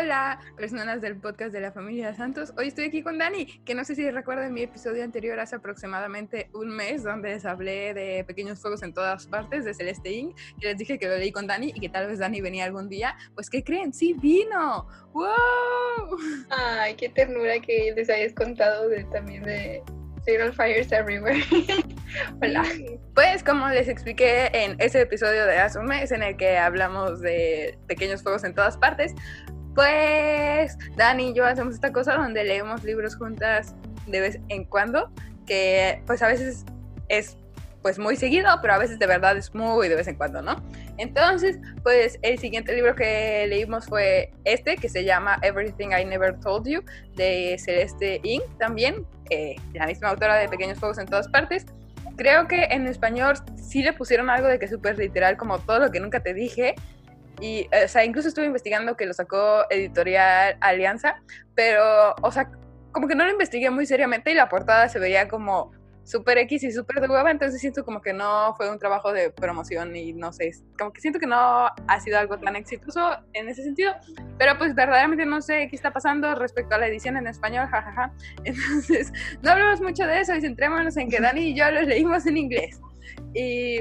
Hola, personas del podcast de la familia Santos. Hoy estoy aquí con Dani, que no sé si recuerdan mi episodio anterior hace aproximadamente un mes, donde les hablé de pequeños fuegos en todas partes de Celeste Inc., que les dije que lo leí con Dani y que tal vez Dani venía algún día. Pues, ¿qué creen? ¡Sí vino! ¡Wow! Ay, qué ternura que les hayas contado de, también de Serial Fires Everywhere. Hola. Pues como les expliqué en ese episodio de hace un mes en el que hablamos de pequeños fuegos en todas partes, pues Dani y yo hacemos esta cosa donde leemos libros juntas de vez en cuando, que pues a veces es pues muy seguido, pero a veces de verdad es muy de vez en cuando, ¿no? Entonces, pues el siguiente libro que leímos fue este, que se llama Everything I Never Told You, de Celeste Inc. también, eh, la misma autora de Pequeños Fuegos en todas partes. Creo que en español sí le pusieron algo de que súper literal, como todo lo que nunca te dije, y, o sea, incluso estuve investigando que lo sacó Editorial Alianza, pero, o sea, como que no lo investigué muy seriamente y la portada se veía como súper X y súper de hueva, entonces siento como que no fue un trabajo de promoción y no sé, como que siento que no ha sido algo tan exitoso en ese sentido, pero pues verdaderamente no sé qué está pasando respecto a la edición en español, jajaja, entonces no hablemos mucho de eso y centrémonos en que Dani y yo los leímos en inglés. Y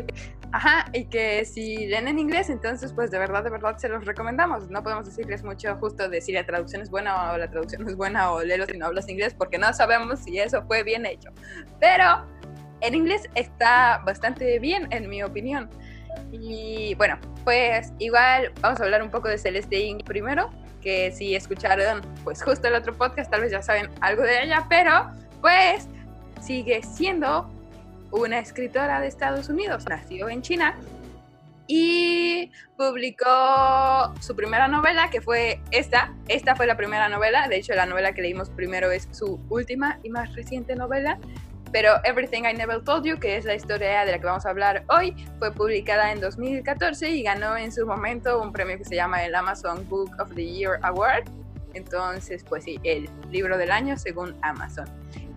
Ajá, y que si leen en inglés, entonces pues de verdad, de verdad se los recomendamos. No podemos decirles mucho justo de si la traducción es buena o la traducción no es buena o léelo si no hablas inglés porque no sabemos si eso fue bien hecho. Pero en inglés está bastante bien en mi opinión. Y bueno, pues igual vamos a hablar un poco de Celeste Inc. primero, que si escucharon pues justo el otro podcast tal vez ya saben algo de ella, pero pues sigue siendo una escritora de Estados Unidos, nació en China y publicó su primera novela, que fue esta. Esta fue la primera novela, de hecho la novela que leímos primero es su última y más reciente novela, pero Everything I Never Told You, que es la historia de la que vamos a hablar hoy, fue publicada en 2014 y ganó en su momento un premio que se llama el Amazon Book of the Year Award. Entonces, pues sí, el libro del año según Amazon.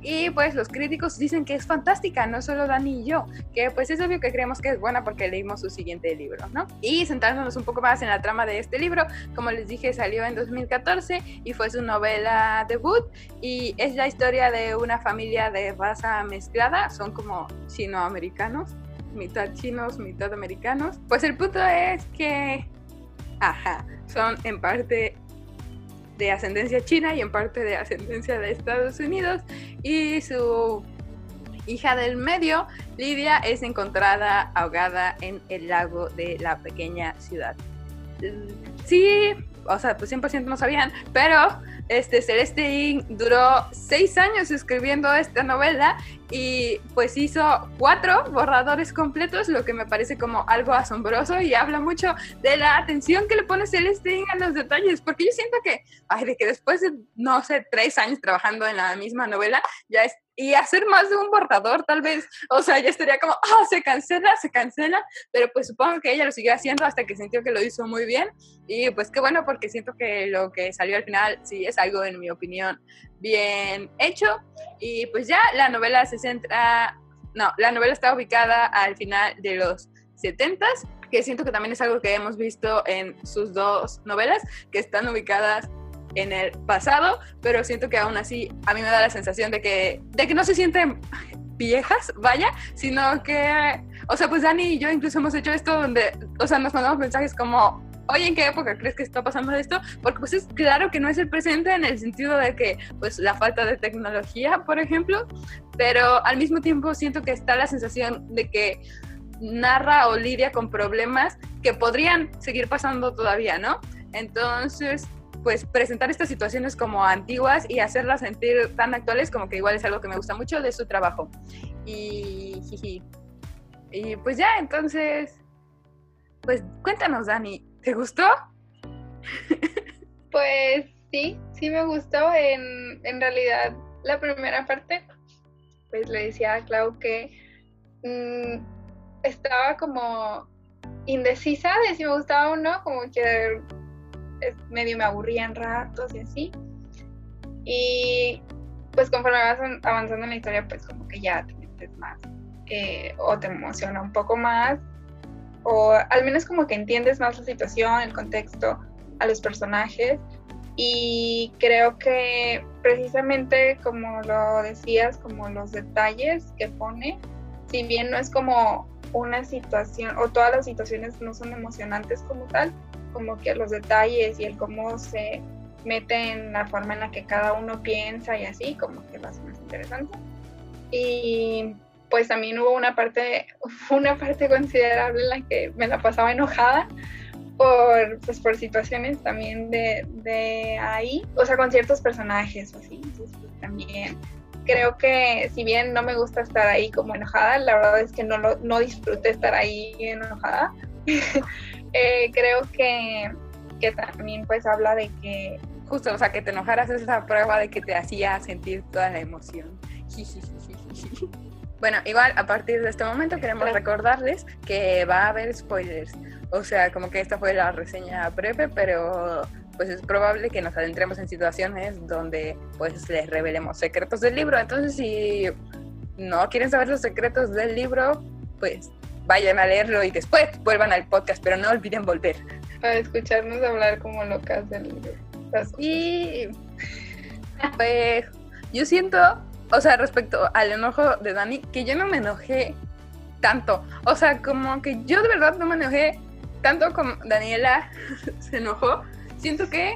Y pues los críticos dicen que es fantástica, no solo Dani y yo, que pues es obvio que creemos que es buena porque leímos su siguiente libro, ¿no? Y sentándonos un poco más en la trama de este libro, como les dije, salió en 2014 y fue su novela debut y es la historia de una familia de raza mezclada, son como chinoamericanos, mitad chinos, mitad americanos. Pues el punto es que, ajá, son en parte de ascendencia china y en parte de ascendencia de Estados Unidos. Y su hija del medio, Lidia, es encontrada ahogada en el lago de la pequeña ciudad. Sí, o sea, pues 100% no sabían, pero este, Celeste Inc. duró seis años escribiendo esta novela y pues hizo cuatro borradores completos, lo que me parece como algo asombroso y habla mucho de la atención que le pone Celeste Inc. a los detalles, porque yo siento que, ay, de que después de, no sé, tres años trabajando en la misma novela, ya es y hacer más de un borrador, tal vez, o sea, ya estaría como, ah, se cancela, se cancela, pero pues supongo que ella lo siguió haciendo hasta que sintió que lo hizo muy bien. Y pues qué bueno porque siento que lo que salió al final sí es algo, en mi opinión, bien hecho. Y pues ya la novela se centra, no, la novela está ubicada al final de los 70s, que siento que también es algo que hemos visto en sus dos novelas, que están ubicadas en el pasado, pero siento que aún así a mí me da la sensación de que, de que no se sienten viejas, vaya, sino que, o sea, pues Dani y yo incluso hemos hecho esto donde, o sea, nos mandamos mensajes como, oye, ¿en qué época crees que está pasando esto? Porque pues es claro que no es el presente en el sentido de que, pues, la falta de tecnología, por ejemplo, pero al mismo tiempo siento que está la sensación de que narra o lidia con problemas que podrían seguir pasando todavía, ¿no? Entonces, pues presentar estas situaciones como antiguas y hacerlas sentir tan actuales como que igual es algo que me gusta mucho de su trabajo. Y, y pues ya, entonces, pues cuéntanos, Dani, ¿te gustó? Pues sí, sí me gustó. En, en realidad, la primera parte, pues le decía a Clau que mm, estaba como indecisa de si me gustaba o no, como que medio me aburría en ratos y así. Y pues conforme vas avanzando en la historia, pues como que ya te metes más eh, o te emociona un poco más o al menos como que entiendes más la situación, el contexto, a los personajes. y creo que precisamente como lo decías, como los detalles que pone, si bien no es como una situación o todas las situaciones no son emocionantes como tal, como que los detalles y el cómo se mete en la forma en la que cada uno piensa y así, como que lo hace más interesante. Y pues también hubo una parte, una parte considerable en la que me la pasaba enojada por, pues, por situaciones también de, de ahí, o sea, con ciertos personajes o así. Entonces, pues, también creo que si bien no me gusta estar ahí como enojada, la verdad es que no, no disfruté estar ahí enojada. eh, creo que, que también pues habla de que... Justo, o sea, que te enojaras es la prueba de que te hacía sentir toda la emoción. Bueno, igual a partir de este momento queremos recordarles que va a haber spoilers. O sea, como que esta fue la reseña breve, pero pues es probable que nos adentremos en situaciones donde pues les revelemos secretos del libro. Entonces, si no quieren saber los secretos del libro, pues vayan a leerlo y después vuelvan al podcast, pero no olviden volver. A escucharnos hablar como locas del libro. Y pues yo siento, o sea, respecto al enojo de Dani, que yo no me enojé tanto. O sea, como que yo de verdad no me enojé tanto como Daniela se enojó, siento que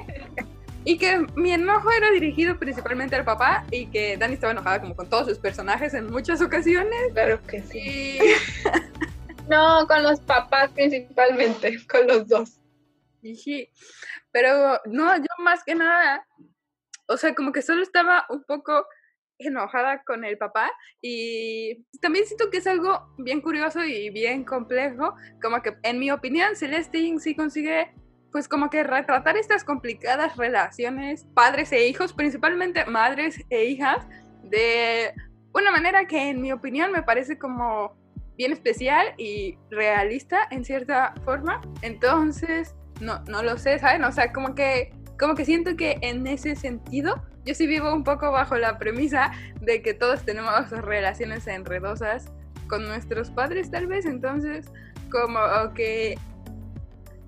y que mi enojo era dirigido principalmente al papá y que Dani estaba enojada como con todos sus personajes en muchas ocasiones. Claro que sí. no, con los papás principalmente, con los dos. Sí, pero no, yo más que nada, o sea, como que solo estaba un poco enojada con el papá y también siento que es algo bien curioso y bien complejo, como que en mi opinión Celestine sí consigue pues como que retratar estas complicadas relaciones padres e hijos, principalmente madres e hijas, de una manera que en mi opinión me parece como bien especial y realista en cierta forma. Entonces, no, no lo sé, ¿saben? O sea, como que, como que siento que en ese sentido yo sí vivo un poco bajo la premisa de que todos tenemos relaciones enredosas con nuestros padres tal vez, entonces como que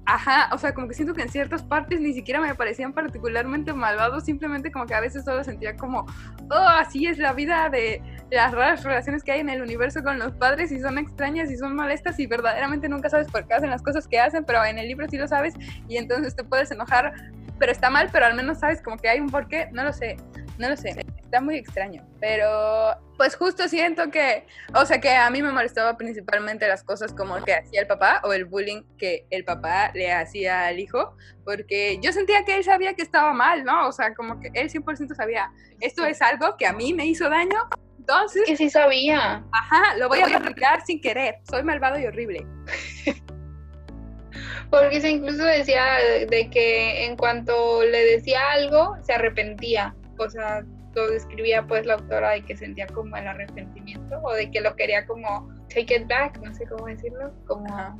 Ajá, o sea, como que siento que en ciertas partes ni siquiera me parecían particularmente malvados, simplemente como que a veces solo sentía como, oh, así es la vida de las raras relaciones que hay en el universo con los padres y son extrañas y son molestas y verdaderamente nunca sabes por qué hacen las cosas que hacen, pero en el libro sí lo sabes y entonces te puedes enojar, pero está mal, pero al menos sabes como que hay un porqué, no lo sé, no lo sé está muy extraño. Pero pues justo siento que, o sea, que a mí me molestaba principalmente las cosas como que hacía el papá o el bullying que el papá le hacía al hijo, porque yo sentía que él sabía que estaba mal, ¿no? O sea, como que él 100% sabía, esto es algo que a mí me hizo daño. Entonces... Que sí sabía. Ajá, lo voy a replicar sin querer. Soy malvado y horrible. porque se incluso decía de que en cuanto le decía algo, se arrepentía. O sea, lo describía pues la autora de que sentía como el arrepentimiento o de que lo quería como take it back, no sé cómo decirlo, como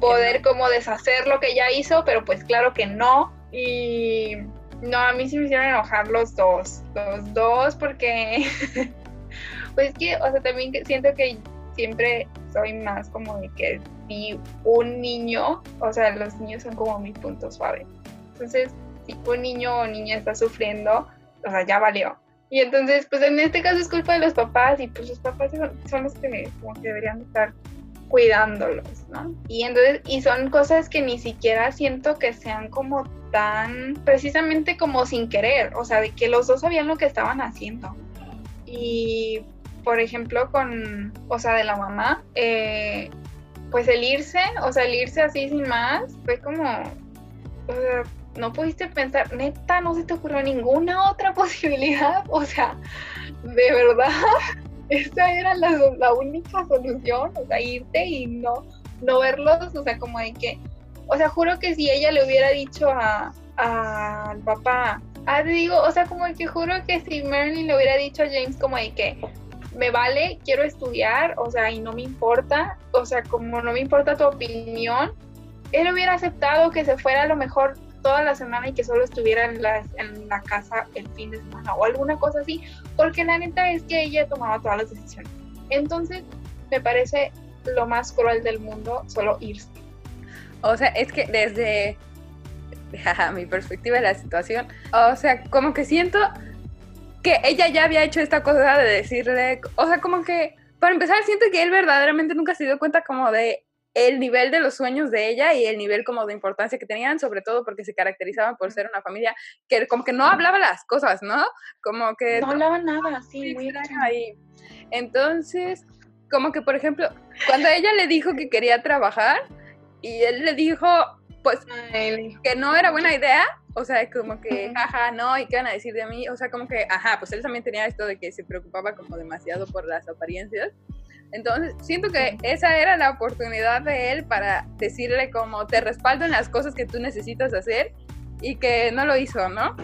poder como deshacer lo que ya hizo, pero pues claro que no. Y no, a mí sí me hicieron enojar los dos, los dos porque pues que, o sea, también siento que siempre soy más como de que si un niño, o sea, los niños son como mi punto suave. Entonces, si un niño o niña está sufriendo, o sea, ya valió. Y entonces, pues en este caso es culpa de los papás y pues los papás son, los que como que deberían estar cuidándolos, ¿no? Y entonces, y son cosas que ni siquiera siento que sean como tan, precisamente como sin querer, o sea, de que los dos sabían lo que estaban haciendo. Y, por ejemplo, con, o sea, de la mamá, eh, pues el irse, o sea, el irse así sin más, fue como, o sea, no pudiste pensar, neta, no se te ocurrió ninguna otra posibilidad, o sea, de verdad, esa era la, única solución, o sea, irte y no, no verlos, o sea, como de que, o sea, juro que si ella le hubiera dicho a al papá, ah, te digo, o sea, como que juro que si Marilyn le hubiera dicho a James como de que me vale, quiero estudiar, o sea, y no me importa, o sea, como no me importa tu opinión, él hubiera aceptado que se fuera a lo mejor toda la semana y que solo estuviera en la, en la casa el fin de semana o alguna cosa así, porque la neta es que ella tomaba todas las decisiones. Entonces, me parece lo más cruel del mundo solo irse. O sea, es que desde mi perspectiva de la situación. O sea, como que siento que ella ya había hecho esta cosa de decirle, o sea, como que, para empezar, siento que él verdaderamente nunca se dio cuenta como de el nivel de los sueños de ella y el nivel como de importancia que tenían, sobre todo porque se caracterizaban por ser una familia que como que no hablaba las cosas, ¿no? Como que... No hablaba nada, sí, muy ahí. Entonces, como que, por ejemplo, cuando ella le dijo que quería trabajar y él le dijo, pues, que no era buena idea, o sea, como que, ajá, no, ¿y qué van a decir de mí? O sea, como que, ajá, pues él también tenía esto de que se preocupaba como demasiado por las apariencias. Entonces, siento que esa era la oportunidad de él para decirle como te respaldo en las cosas que tú necesitas hacer y que no lo hizo, ¿no?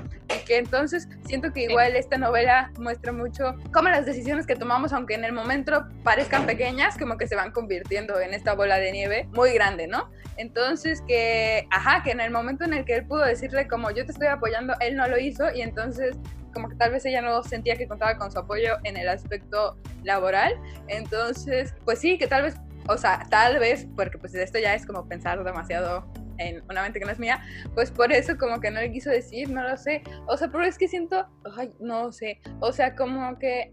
Y que entonces siento que igual esta novela muestra mucho cómo las decisiones que tomamos, aunque en el momento parezcan pequeñas, como que se van convirtiendo en esta bola de nieve muy grande, ¿no? Entonces que, ajá, que en el momento en el que él pudo decirle como yo te estoy apoyando, él no lo hizo y entonces como que tal vez ella no sentía que contaba con su apoyo en el aspecto laboral. Entonces, pues sí, que tal vez, o sea, tal vez, porque pues esto ya es como pensar demasiado en una mente que no es mía, pues por eso como que no le quiso decir, no lo sé. O sea, pero es que siento, ay, no sé, o sea, como que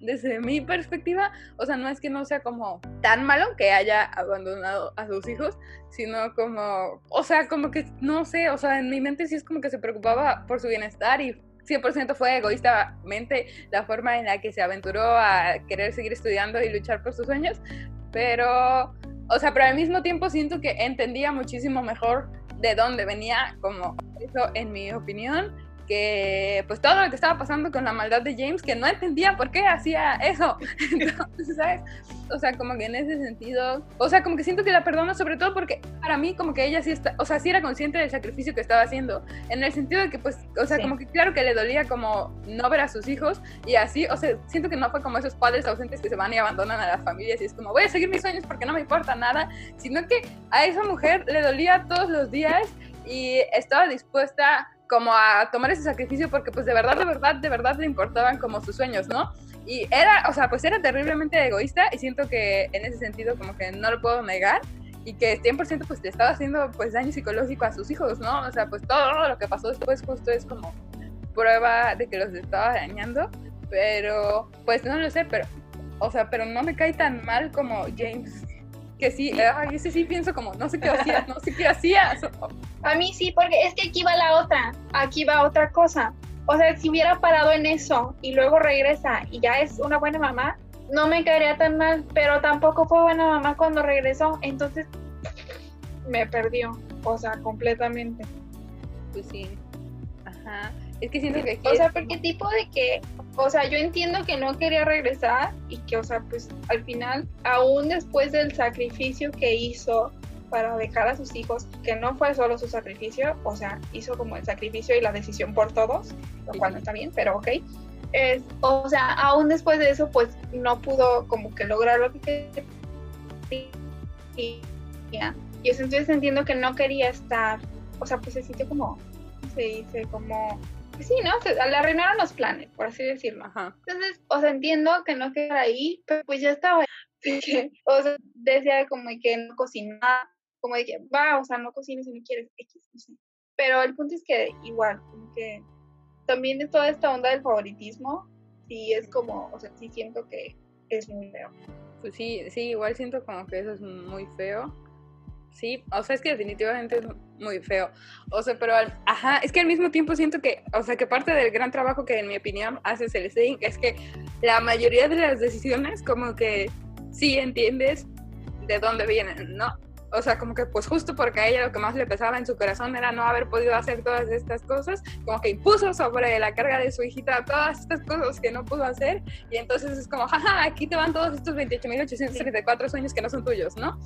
desde mi perspectiva, o sea, no es que no sea como tan malo que haya abandonado a sus hijos, sino como, o sea, como que, no sé, o sea, en mi mente sí es como que se preocupaba por su bienestar y 100% fue egoístamente la forma en la que se aventuró a querer seguir estudiando y luchar por sus sueños, pero, o sea, pero al mismo tiempo siento que entendía muchísimo mejor de dónde venía, como eso en mi opinión, que pues todo lo que estaba pasando con la maldad de James, que no entendía por qué hacía eso. Entonces, ¿sabes? O sea, como que en ese sentido, o sea, como que siento que la perdono sobre todo porque para mí como que ella sí está, o sea, sí era consciente del sacrificio que estaba haciendo, en el sentido de que pues, o sea, como que claro que le dolía como no ver a sus hijos y así, o sea, siento que no fue como esos padres ausentes que se van y abandonan a las familias y es como voy a seguir mis sueños porque no me importa nada, sino que a esa mujer le dolía todos los días y estaba dispuesta como a tomar ese sacrificio porque pues de verdad, de verdad, de verdad le importaban como sus sueños, ¿no? Y era, o sea, pues era terriblemente egoísta y siento que en ese sentido como que no lo puedo negar y que 100% pues le estaba haciendo pues daño psicológico a sus hijos, ¿no? O sea, pues todo lo que pasó después justo es como prueba de que los estaba dañando, pero pues no lo sé, pero, o sea, pero no me cae tan mal como James que sí, ay, ese sí pienso como, no sé qué hacía, no sé qué hacía. A mí sí, porque es que aquí va la otra, aquí va otra cosa. O sea, si hubiera parado en eso y luego regresa y ya es una buena mamá, no me caería tan mal, pero tampoco fue buena mamá cuando regresó, entonces me perdió, o sea, completamente. Pues sí, ajá. Es que siento que O sea, porque tipo de que o sea, yo entiendo que no quería regresar y que, o sea, pues al final, aún después del sacrificio que hizo para dejar a sus hijos, que no fue solo su sacrificio, o sea, hizo como el sacrificio y la decisión por todos, lo cual no está bien, pero ok. Es, o sea, aún después de eso, pues no pudo como que lograr lo que quería. Y entonces entiendo que no quería estar, o sea, pues se sintió como, se dice, como sí, ¿no? Se, le arruinaron los planes, por así decirlo. Entonces, o sea, entiendo que no quedara ahí, pero pues ya estaba. o sea, decía como que no cocinaba, como de que, va, o sea, no cocines si no quieres, X, no sé. Pero el punto es que igual, como que también de toda esta onda del favoritismo, sí es como, o sea, sí siento que es muy feo. Pues sí, sí, igual siento como que eso es muy feo. Sí, o sea, es que definitivamente es muy feo. O sea, pero, ajá, es que al mismo tiempo siento que, o sea, que parte del gran trabajo que en mi opinión hace Celestine es que la mayoría de las decisiones como que sí entiendes de dónde vienen, ¿no? O sea, como que pues justo porque a ella lo que más le pesaba en su corazón era no haber podido hacer todas estas cosas, como que impuso sobre la carga de su hijita todas estas cosas que no pudo hacer y entonces es como, jaja, aquí te van todos estos 28.834 sueños que no son tuyos, ¿no?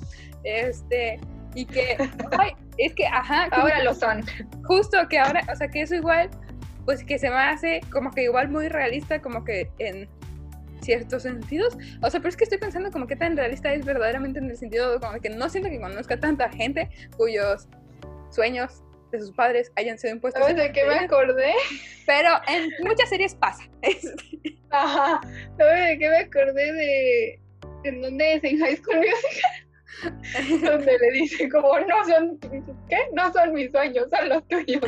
Este, y que, ay, es que, ajá. Ahora lo son. Justo que ahora, o sea, que eso igual, pues que se me hace como que igual muy realista, como que en ciertos sentidos. O sea, pero es que estoy pensando como que tan realista es verdaderamente en el sentido como que no siento que conozca tanta gente cuyos sueños de sus padres hayan sido impuestos. ¿Sabes de qué me acordé? Pero en muchas series pasa. Ajá. ¿Sabes de qué me acordé de... ¿En dónde es? En High School Musical. donde le dice como, no son, ¿qué? No son mis sueños, son los tuyos.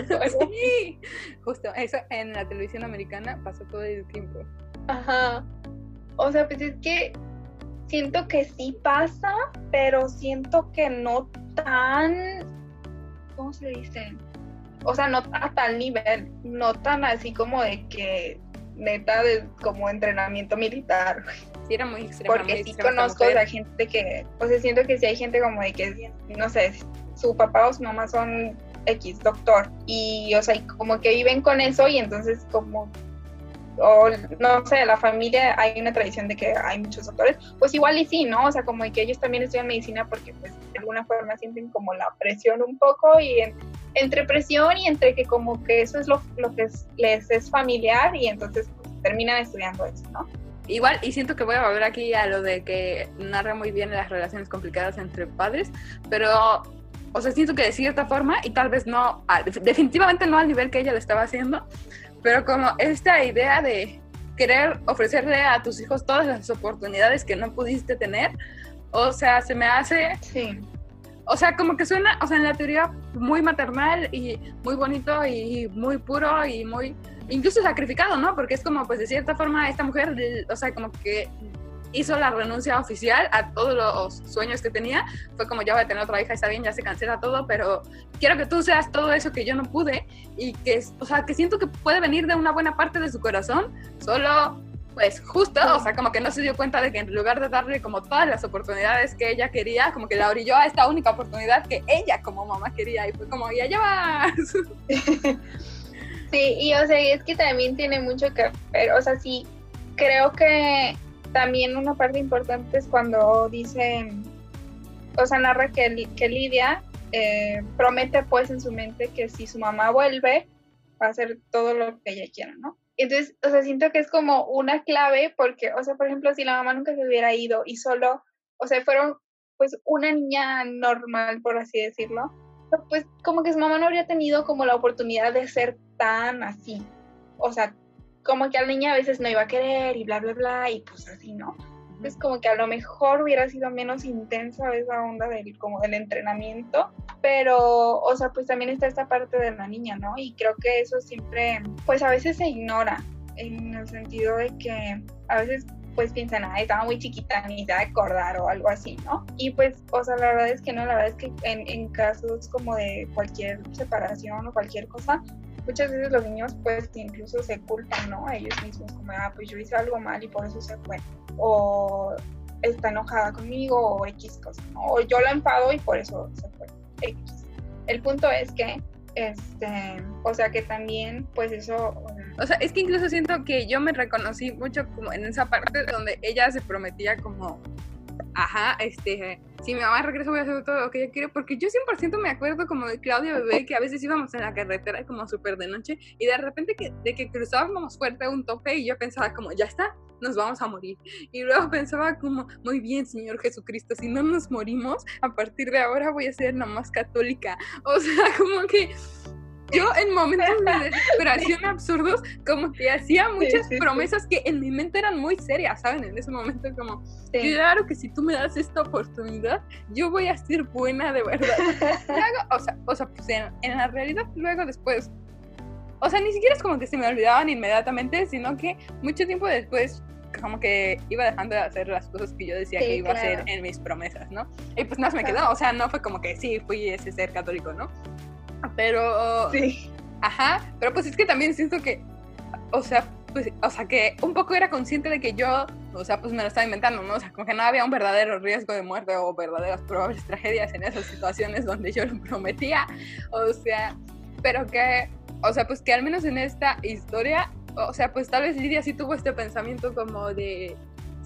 Sí, justo, eso en la televisión americana pasó todo el tiempo. Ajá. O sea, pues es que siento que sí pasa, pero siento que no tan, ¿cómo se dice? O sea, no a tal nivel, no tan así como de que neta de como entrenamiento militar. Sí, era muy extrema. Porque sí conozco a gente que, o sea, siento que sí hay gente como de que, no sé, su papá o su mamá son X doctor y, o sea, como que viven con eso y entonces como o no sé, la familia hay una tradición de que hay muchos doctores, pues igual y sí, ¿no? O sea, como que ellos también estudian medicina porque pues de alguna forma sienten como la presión un poco y entre presión y entre que como que eso es lo, lo que les es familiar y entonces pues, terminan estudiando eso, ¿no? Igual, y siento que voy a volver aquí a lo de que narra muy bien las relaciones complicadas entre padres, pero, o sea, siento que de cierta forma, y tal vez no, definitivamente no al nivel que ella lo estaba haciendo, pero como esta idea de querer ofrecerle a tus hijos todas las oportunidades que no pudiste tener, o sea, se me hace... Sí. O sea, como que suena, o sea, en la teoría muy maternal y muy bonito y muy puro y muy incluso sacrificado, ¿no? Porque es como, pues de cierta forma, esta mujer, o sea, como que hizo la renuncia oficial a todos los sueños que tenía. Fue como, ya voy a tener otra hija, está bien, ya se cancela todo, pero quiero que tú seas todo eso que yo no pude y que, o sea, que siento que puede venir de una buena parte de su corazón, solo pues justo, o sea, como que no se dio cuenta de que en lugar de darle como todas las oportunidades que ella quería, como que la orilló a esta única oportunidad que ella como mamá quería y fue como, ya llevas. Sí, y o sea, es que también tiene mucho que ver, o sea, sí, creo que también una parte importante es cuando dicen, o sea, narra que, que Lidia eh, promete pues en su mente que si su mamá vuelve, va a hacer todo lo que ella quiera, ¿no? Entonces, o sea, siento que es como una clave porque, o sea, por ejemplo, si la mamá nunca se hubiera ido y solo, o sea, fueron pues una niña normal, por así decirlo, pues como que su mamá no habría tenido como la oportunidad de ser tan así. O sea, como que a la niña a veces no iba a querer y bla, bla, bla, y pues así, ¿no? Es como que a lo mejor hubiera sido menos intensa esa onda del, como del entrenamiento, pero, o sea, pues también está esta parte de la niña, ¿no? Y creo que eso siempre, pues a veces se ignora, en el sentido de que a veces pues piensan, ah, estaba muy chiquita, ni se va a acordar o algo así, ¿no? Y pues, o sea, la verdad es que no, la verdad es que en, en casos como de cualquier separación o cualquier cosa, muchas veces los niños pues incluso se culpan, ¿no? Ellos mismos, como, ah, pues yo hice algo mal y por eso se fue. O está enojada conmigo o X cosa, ¿no? O yo la enfado y por eso se fue. X. El punto es que, este, o sea que también, pues eso... O sea, es que incluso siento que yo me reconocí mucho como en esa parte donde ella se prometía como ajá, este, si mi mamá regresa voy a hacer todo lo que ella quiere, porque yo 100% me acuerdo como de Claudia Bebé, que a veces íbamos en la carretera como súper de noche, y de repente que, de que cruzábamos fuerte un tope y yo pensaba como, ya está, nos vamos a morir. Y luego pensaba como, muy bien, Señor Jesucristo, si no nos morimos, a partir de ahora voy a ser la más católica. O sea, como que yo en momentos de desesperación absurdos, como que hacía muchas promesas que en mi mente eran muy serias, ¿saben? En ese momento como, claro que si tú me das esta oportunidad, yo voy a ser buena de verdad. o sea, o sea pues en, la realidad luego después, o sea, ni siquiera es como que se me olvidaban inmediatamente, sino que mucho tiempo después como que iba dejando de hacer las cosas que yo decía que iba a hacer en mis promesas, ¿no? Y pues no se me quedó, o sea, no fue como que sí, fui ese ser católico, ¿no? Pero. Sí. Ajá, pero pues es que también siento que. O sea, pues, o sea, que un poco era consciente de que yo, o sea, pues me lo estaba inventando, ¿no? O sea, como que no había un verdadero riesgo de muerte o verdaderas probables tragedias en esas situaciones donde yo lo prometía. O sea, pero que, o sea, pues que al menos en esta historia, o sea, pues tal vez Lidia sí tuvo este pensamiento como de,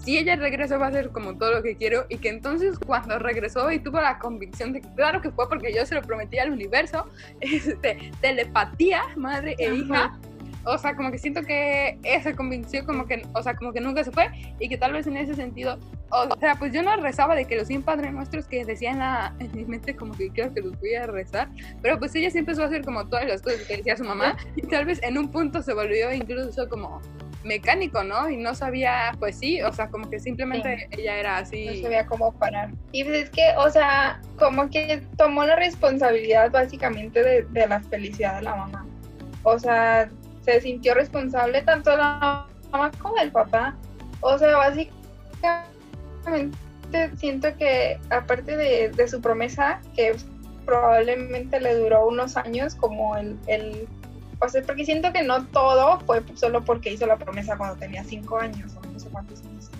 si ella regresa va a ser como todo lo que quiero y que entonces cuando regresó y tuvo la convicción de que claro que fue porque yo se lo prometí al universo, este, telepatía, madre e hija, o sea, como que siento que esa convicción como que, o sea, como que nunca se fue y que tal vez en ese sentido, o sea, pues yo no rezaba de que los 100 padres nuestros que decían la, en mi mente como que creo que los voy a rezar, pero pues ella sí empezó a hacer como todas las cosas que decía su mamá y tal vez en un punto se volvió incluso como mecánico, ¿no? Y no sabía, pues sí, o sea, como que simplemente ella era así. No sabía cómo parar. Y pues es que, o sea, como que tomó la responsabilidad básicamente de, de la felicidad de la mamá. O sea, se sintió responsable tanto la mamá como el papá. O sea, básicamente siento que aparte de, de su promesa, que probablemente le duró unos años como el, el o sea, porque siento que no todo fue solo porque hizo la promesa cuando tenía cinco años o no sé cuántos años.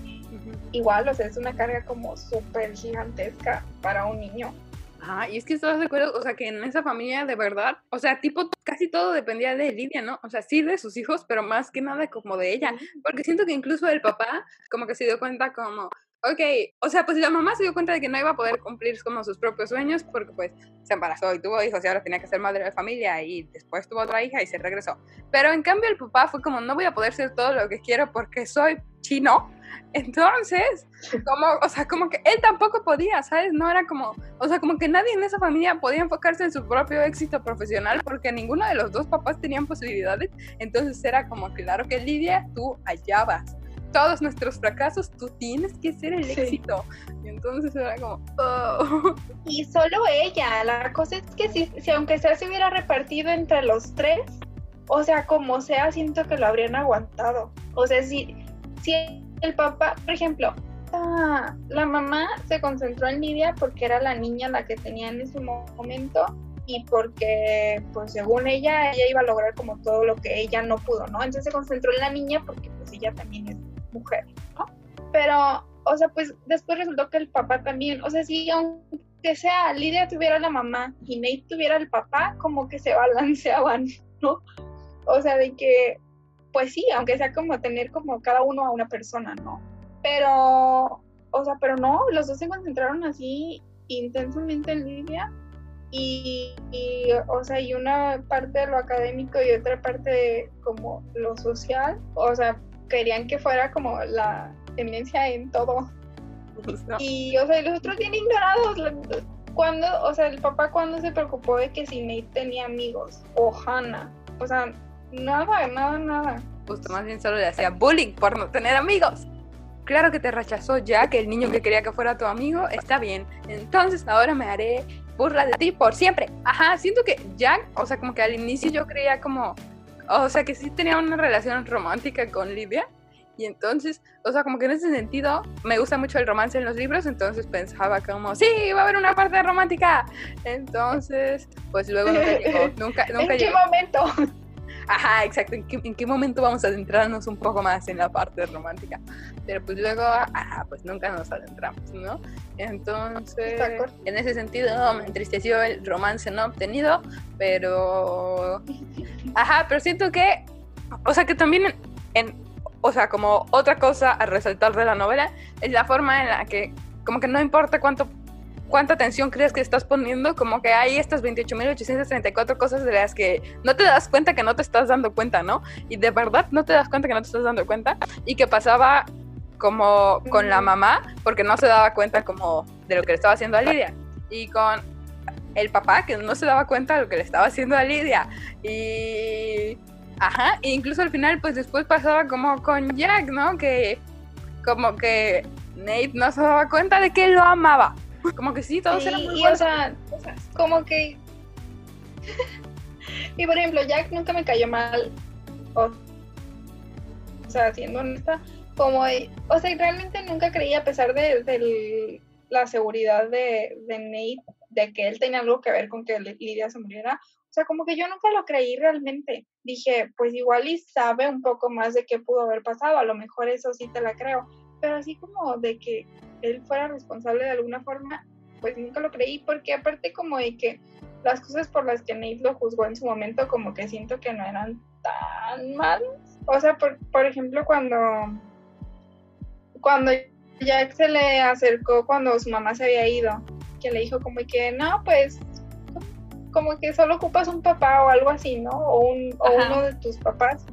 Igual, o sea, es una carga como súper gigantesca para un niño. Ajá, y es que estás de acuerdo, o sea, que en esa familia de verdad, o sea, tipo, casi todo dependía de Lidia, ¿no? O sea, sí de sus hijos, pero más que nada como de ella, porque siento que incluso el papá como que se dio cuenta como, ok, o sea, pues la mamá se dio cuenta de que no iba a poder cumplir como sus propios sueños porque pues se embarazó y tuvo hijos y ahora tenía que ser madre de familia y después tuvo otra hija y se regresó. Pero en cambio el papá fue como, no voy a poder ser todo lo que quiero porque soy chino. Entonces, como, o sea, como que él tampoco podía, ¿sabes? No era como, o sea, como que nadie en esa familia podía enfocarse en su propio éxito profesional porque ninguno de los dos papás tenían posibilidades. Entonces era como, claro que Lidia, tú allá vas todos nuestros fracasos, tú tienes que ser el éxito. Y entonces era como, oh. Y solo ella, la cosa es que si, si aunque sea se hubiera repartido entre los tres, o sea, como sea, siento que lo habrían aguantado. O sea, si, si el papá, por ejemplo, ah, la mamá se concentró en Lidia porque era la niña la que tenía en ese momento y porque, pues según ella, ella iba a lograr como todo lo que ella no pudo, ¿no? Entonces se concentró en la niña porque pues ella también es mujer, ¿no? Pero, o sea, pues después resultó que el papá también, o sea, si aunque sea Lidia tuviera la mamá y Nate tuviera el papá, como que se balanceaban, ¿no? O sea, de que, pues sí, aunque sea como tener como cada uno a una persona, ¿no? Pero, o sea, pero no, los dos se concentraron así intensamente en Lidia y, y, o sea, y una parte de lo académico y otra parte de como lo social, o sea, querían que fuera como la eminencia en todo. Y, o sea, los otros bien ignorados. Cuando, o sea, el papá cuando se preocupó de que si Nate tenía amigos o Hannah, o sea, nada, nada, nada. Justo más bien solo le hacía bullying por no tener amigos. Claro que te rechazó Jack, el niño que quería que fuera tu amigo, está bien. Entonces ahora me haré burla de ti por siempre. Ajá, siento que Jack, o sea, como que al inicio yo creía como, o sea, que sí tenía una relación romántica con Lidia. Y entonces, o sea, como que en ese sentido, me gusta mucho el romance en los libros, entonces pensaba como, sí, va a haber una parte romántica. Entonces, pues luego nunca llegó, nunca, nunca ¿En qué momento? Ajá, exacto. ¿En qué, momento vamos a adentrarnos un poco más en la parte romántica? Pero pues luego, ajá, pues nunca nos adentramos, ¿no? Entonces, en ese sentido me entristeció el romance no obtenido, pero... Ajá, pero siento que, o sea, que también en, o sea, como otra cosa a resaltar de la novela es la forma en la que, como que no importa cuánto cuánta atención crees que estás poniendo, como que hay estas 28.834 cosas de las que no te das cuenta que no te estás dando cuenta, ¿no? Y de verdad no te das cuenta que no te estás dando cuenta y que pasaba como con la mamá, porque no se daba cuenta como de lo que le estaba haciendo a Lidia. Y con el papá, que no se daba cuenta de lo que le estaba haciendo a Lidia. Y... Ajá, e incluso al final, pues después pasaba como con Jack, ¿no? Que como que Nate no se daba cuenta de que lo amaba. Como que sí, todos eran muy y, o sea, como que... y por ejemplo, Jack nunca me cayó mal. O, sea, siendo honesta, como... O sea, realmente nunca creí, a pesar de, la seguridad de, de Nate, de que él tenía algo que ver con que Lidia se muriera. O sea, como que yo nunca lo creí realmente. Dije, pues igual y sabe un poco más de qué pudo haber pasado, a lo mejor eso sí te la creo. Pero así como de que él fuera responsable de alguna forma, pues nunca lo creí, porque aparte como de que las cosas por las que Nate lo juzgó en su momento, como que siento que no eran tan malas. O sea, por, por ejemplo, cuando, cuando Jack se le acercó cuando su mamá se había ido, que le dijo como que, no, pues, como que solo ocupas un papá o algo así, ¿no? O, un, o uno de tus papás.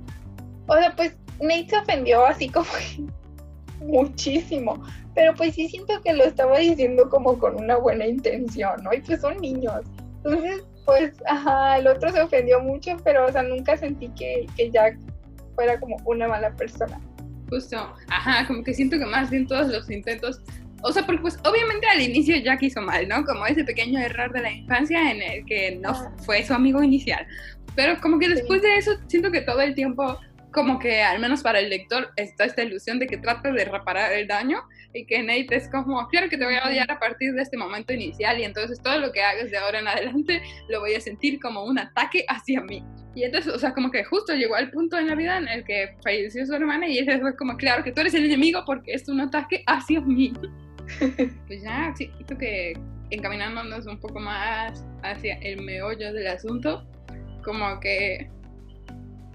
O sea, pues Nate se ofendió así como muchísimo, pero pues sí siento que lo estaba diciendo como con una buena intención, ¿no? Y pues son niños. Entonces, pues, ajá, el otro se ofendió mucho, pero, o sea, nunca sentí que, que Jack fuera como una mala persona. Justo, ajá, como que siento que más bien todos los intentos, o sea, porque pues obviamente al inicio Jack hizo mal, ¿no? Como ese pequeño error de la infancia en el que no Ah. fue su amigo inicial. Pero como que después de eso siento que todo el tiempo, como que al menos para el lector, está esta ilusión de que trata de reparar el daño y que Nate es como, claro que te voy a odiar a partir de este momento inicial y entonces todo lo que hagas de ahora en adelante lo voy a sentir como un ataque hacia mí. Y entonces, o sea, como que justo llegó al punto en la vida en el que falleció su hermana y ese fue como, claro que tú eres el enemigo porque es un ataque hacia mí. pues ya, sí, siento que encaminándonos un poco más hacia el meollo del asunto, como que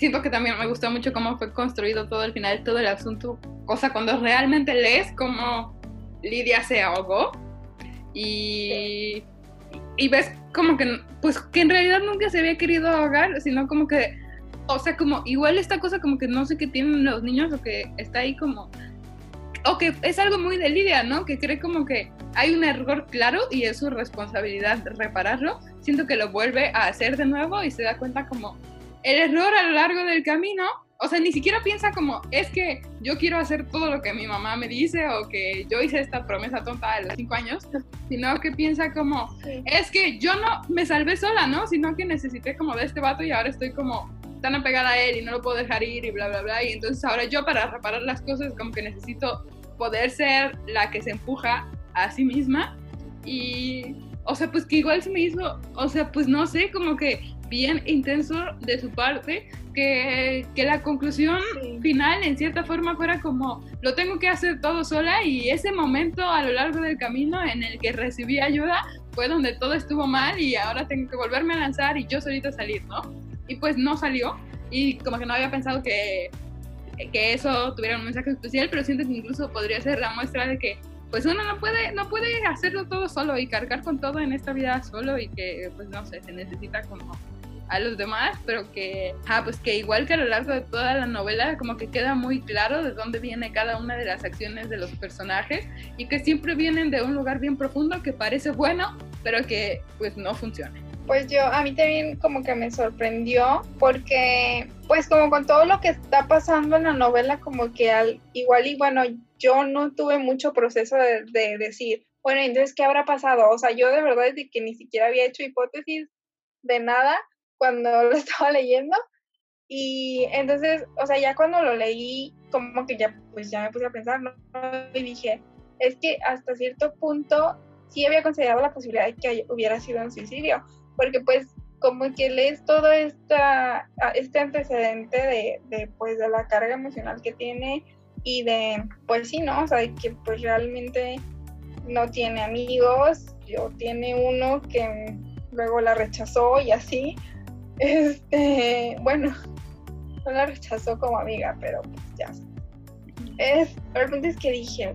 siento que también me gustó mucho cómo fue construido todo el final, todo el asunto, o sea, cuando realmente lees cómo Lidia se ahogó y, y ves como que, pues que en realidad nunca se había querido ahogar, sino como que, o sea, como igual esta cosa como que no sé qué tienen los niños o que está ahí como, o que es algo muy de Lidia, ¿no? Que cree como que hay un error claro y es su responsabilidad repararlo. Siento que lo vuelve a hacer de nuevo y se da cuenta como el error a lo largo del camino. O sea, ni siquiera piensa como, es que yo quiero hacer todo lo que mi mamá me dice o que yo hice esta promesa tonta a los cinco años, sino que piensa como, Sí. es que yo no me salvé sola, ¿no? Sino que necesité como de este vato y ahora estoy como tan apegada a él y no lo puedo dejar ir y bla, bla, bla. Y entonces ahora yo para reparar las cosas como que necesito poder ser la que se empuja a sí misma. Y, o sea, pues que igual se me hizo, o sea, pues no sé, como que bien intenso de su parte, que, que la conclusión Sí. final en cierta forma fuera como lo tengo que hacer todo sola y ese momento a lo largo del camino en el que recibí ayuda fue donde todo estuvo mal y ahora tengo que volverme a lanzar y yo solita salir, ¿no? Y pues no salió y como que no había pensado que, que eso tuviera un mensaje especial, pero siento que incluso podría ser la muestra de que pues uno no puede, no puede hacerlo todo solo y cargar con todo en esta vida solo y que pues no sé, se necesita como a los demás, pero que, ah, pues que igual que a lo largo de toda la novela, como que queda muy claro de dónde viene cada una de las acciones de los personajes y que siempre vienen de un lugar bien profundo que parece bueno, pero que pues no funciona. Pues yo, a mí también como que me sorprendió porque, pues como con todo lo que está pasando en la novela, como que al, igual y bueno, yo no tuve mucho proceso de, de decir, bueno, entonces, ¿qué habrá pasado? O sea, yo de verdad desde que ni siquiera había hecho hipótesis de nada cuando lo estaba leyendo. Y entonces, o sea, ya cuando lo leí, como que ya, pues ya me puse a pensar, ¿no? Y dije, es que hasta cierto punto sí había considerado la posibilidad de que hubiera sido un suicidio porque pues como que lees todo esta, este antecedente de, de, pues de la carga emocional que tiene y de pues sí no o sea de que pues realmente no tiene amigos o tiene uno que luego la rechazó y así este bueno no la rechazó como amiga pero pues ya. Es realmente es que dije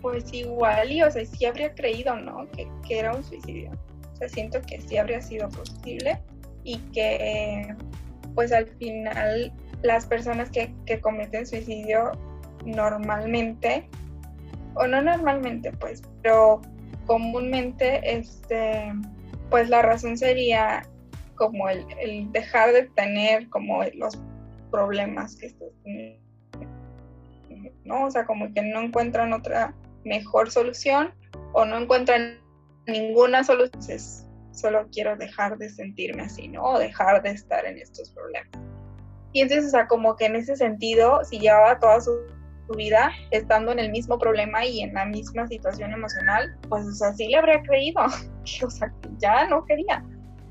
pues igual y o sea sí habría creído no que, que era un suicidio. Sea, siento que sí habría sido posible y que pues al final las personas que, que, cometen suicidio normalmente, o no normalmente pues, pero comúnmente este, pues la razón sería como el, el dejar de tener como los problemas que estás teniendo, ¿no? O sea, como que no encuentran otra mejor solución o no encuentran ninguna solución, es, solo quiero dejar de sentirme así, ¿no? O dejar de estar en estos problemas. Y entonces, o sea, como que en ese sentido, si llevaba toda su, su, vida estando en el mismo problema y en la misma situación emocional, pues, o sea, sí le habría creído, o sea, que ya no quería.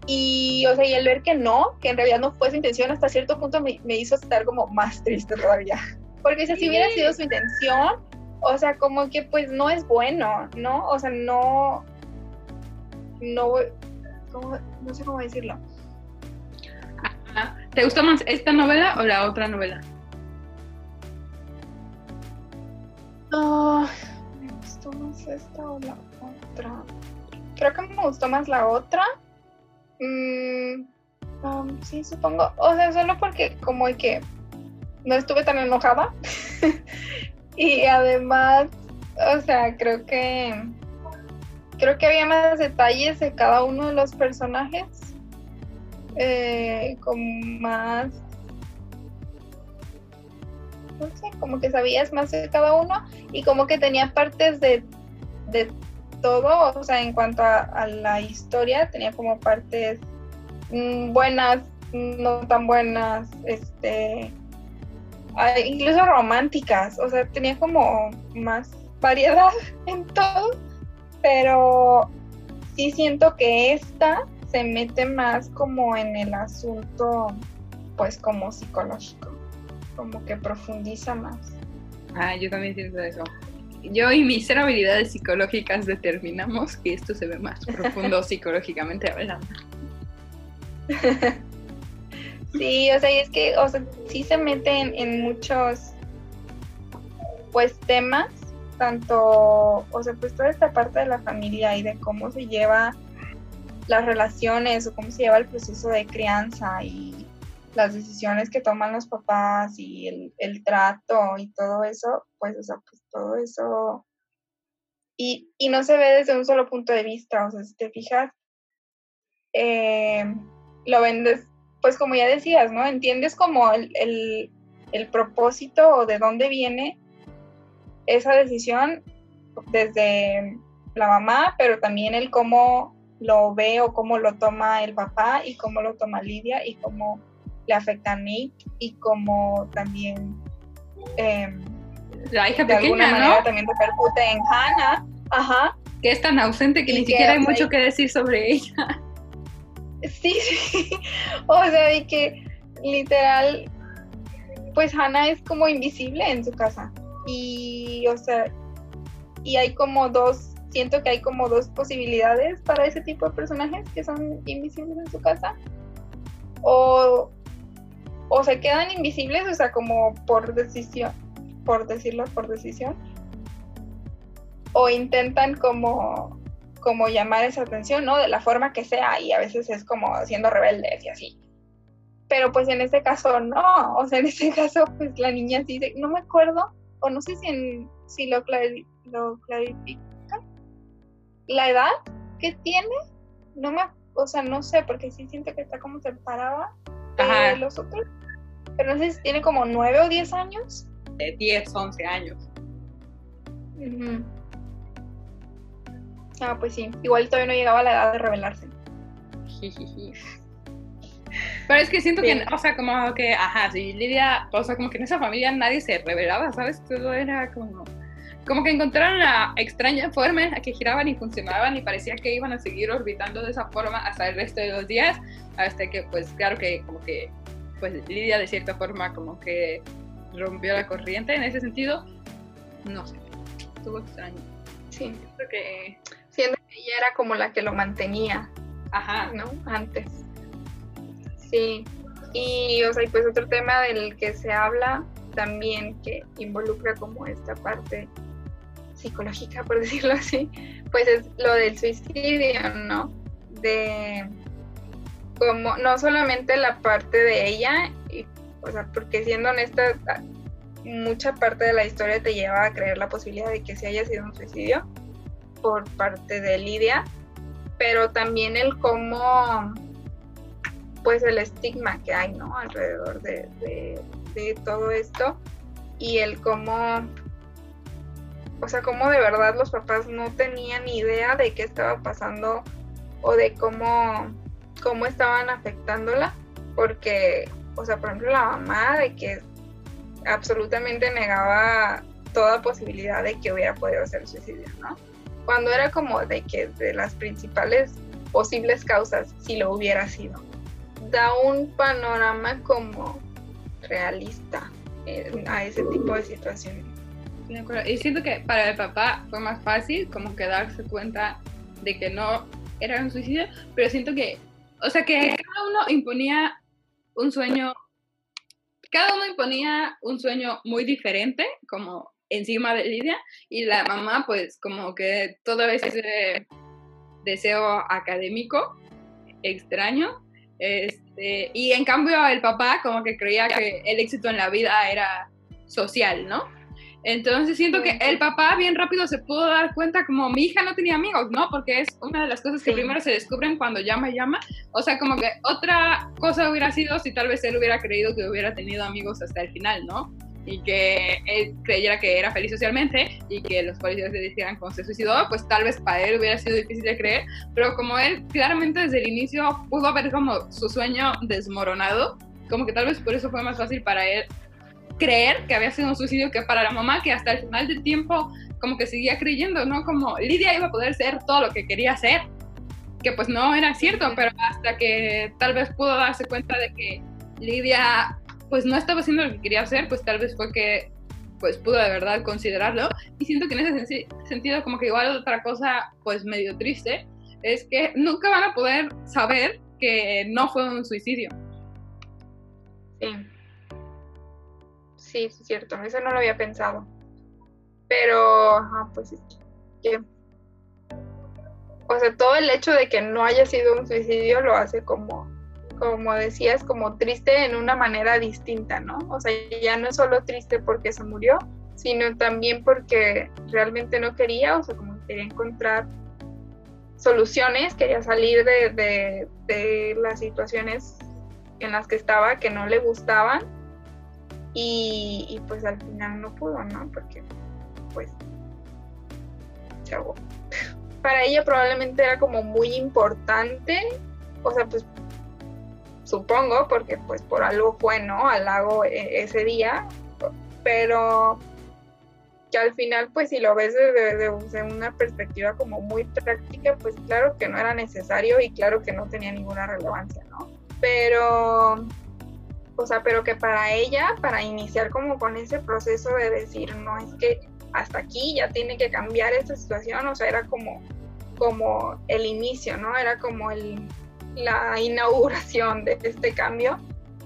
Y, o sea, y el ver que no, que en realidad no fue su intención, hasta cierto punto me, me hizo estar como más triste todavía. Porque, o sea, si hubiera sido su intención, o sea, como que pues no es bueno, ¿no? O sea, no, no, ¿cómo? no sé cómo decirlo. ¿Te gustó más esta novela o la otra novela? Oh, me gustó más esta o la otra. Creo que me gustó más la otra. Mm, um, sí, supongo. O sea, solo porque como que no estuve tan enojada. y además, o sea, creo que creo que había más detalles de cada uno de los personajes, eh, con más, no sé, como que sabías más de cada uno y como que tenía partes de, de todo, o sea, en cuanto a, la historia, tenía como partes mm, buenas, no tan buenas, este, incluso románticas, o sea, tenía como más variedad en todo, pero sí siento que esta se mete más como en el asunto, pues como psicológico, como que profundiza más. Ah, yo también siento eso. Yo y mis habilidades psicológicas determinamos que esto se ve más profundo psicológicamente hablando. Sí, o sea, y es que, o sea, sí se mete en, muchos, pues, temas, tanto, o sea, pues toda esta parte de la familia y de cómo se lleva las relaciones o cómo se lleva el proceso de crianza y las decisiones que toman los papás y el, el trato y todo eso, pues, o sea, pues todo eso. Y, y no se ve desde un solo punto de vista, o sea, si te fijas, eh, lo vendes pues como ya decías, ¿no? Entiendes como el, el, propósito o de dónde viene esa decisión desde la mamá, pero también el cómo lo ve o cómo lo toma el papá y cómo lo toma Lidia y cómo le afecta a Nick y cómo también em, la hija de pequeña, manera también repercute en Hannah, ajá, que es tan ausente que ni siquiera hay mucho que decir sobre ella. Sí, sí. O sea, y que literal, pues Hannah es como invisible en su casa. Y, o sea, y hay como dos, siento que hay como dos posibilidades para ese tipo de personajes que son invisibles en su casa. O, o se quedan invisibles, o sea, como por decisión, por decirlo, por decisión. O intentan como como llamar esa atención, ¿no? De la forma que sea y a veces es como siendo rebeldes y así. Pero pues en este caso no, o sea, en este caso pues la niña sí no me acuerdo, o no sé si, si lo, lo clarifica, la edad que tiene, no me, o sea, no sé, porque sí siento que está como separada de los otros, pero no sé si tiene como nueve o diez años. De 10, 11 años. Ah, pues sí. Igual todavía no llegaba a la edad de rebelarse. Pero es que siento que, o sea, como que, ajá, sí, Lidia, o sea, como que en esa familia nadie se rebelaba, ¿sabes? Todo era como, como que encontraron la extraña forma en la que giraban y funcionaban y parecía que iban a seguir orbitando de esa forma hasta el resto de los días, hasta que, pues, claro que, como que, pues, Lidia de cierta forma como que rompió la corriente en ese sentido, no sé, estuvo extraño. Sí. Creo que siendo que ella era como la que lo mantenía, Ajá. ¿no? Antes. Sí. Y, o sea, y pues otro tema del que se habla también que involucra como esta parte psicológica, por decirlo así, pues es lo del suicidio, ¿no? De como no solamente la parte de ella, o sea, porque siendo honesta, mucha parte de la historia te lleva a creer la posibilidad de que sí haya sido un suicidio, por parte de Lidia, pero también el cómo, pues el estigma que hay, ¿no? Alrededor de, todo esto y el cómo, o sea, cómo de verdad los papás no tenían idea de qué estaba pasando o de cómo, cómo estaban afectándola, porque, o sea, por ejemplo, la mamá de que absolutamente negaba toda posibilidad de que hubiera podido ser suicidio, ¿no? cuando era como de que de las principales posibles causas, si lo hubiera sido. Da un panorama como realista a ese tipo de situaciones. Y siento que para el papá fue más fácil como que darse cuenta de que no era un suicidio, pero siento que, o sea, que cada uno imponía un sueño, cada uno imponía un sueño muy diferente, como encima de Lidia y la mamá pues como que todo ese deseo académico extraño este, y en cambio el papá como que creía que el éxito en la vida era social, ¿no? Entonces siento que el papá bien rápido se pudo dar cuenta como mi hija no tenía amigos, ¿no? Porque es una de las cosas que primero se descubren cuando llama y llama. O sea, como que otra cosa hubiera sido si tal vez él hubiera creído que hubiera tenido amigos hasta el final, ¿no? y que él creyera que era feliz socialmente y que los policías le dijeran cómo se suicidó, pues tal vez para él hubiera sido difícil de creer, pero como él claramente desde el inicio pudo ver como su sueño desmoronado, como que tal vez por eso fue más fácil para él creer que había sido un suicidio que para la mamá que hasta el final del tiempo como que seguía creyendo, ¿no? Como Lidia iba a poder ser todo lo que quería ser, que pues no era cierto, pero hasta que tal vez pudo darse cuenta de que Lidia pues no estaba haciendo lo que quería hacer, pues tal vez fue que pues pudo de verdad considerarlo. Y siento que en ese sentido como que igual otra cosa pues medio triste es que nunca van a poder saber que no fue un suicidio. Sí. Sí, es cierto, eso no lo había pensado. Pero, pues es. O sea, todo el hecho de que no haya sido un suicidio lo hace como como decías, como triste en una manera distinta, ¿no? O sea, ya no es solo triste porque se murió, sino también porque realmente no quería, o sea, como quería encontrar soluciones, quería salir de, las situaciones en las que estaba que no le gustaban y, pues al final no pudo, ¿no? Porque pues chavo. Para ella probablemente era como muy importante, o sea, pues supongo, porque pues por algo fue, ¿no? Al lago e, ese día, pero que al final, pues si lo ves desde, una perspectiva como muy práctica, pues claro que no era necesario y claro que no tenía ninguna relevancia, ¿no? Pero, o sea, pero que para ella, para iniciar como con ese proceso de decir, no, es que hasta aquí ya tiene que cambiar esta situación, o sea, era como, como el inicio, ¿no? Era como el, la inauguración de este cambio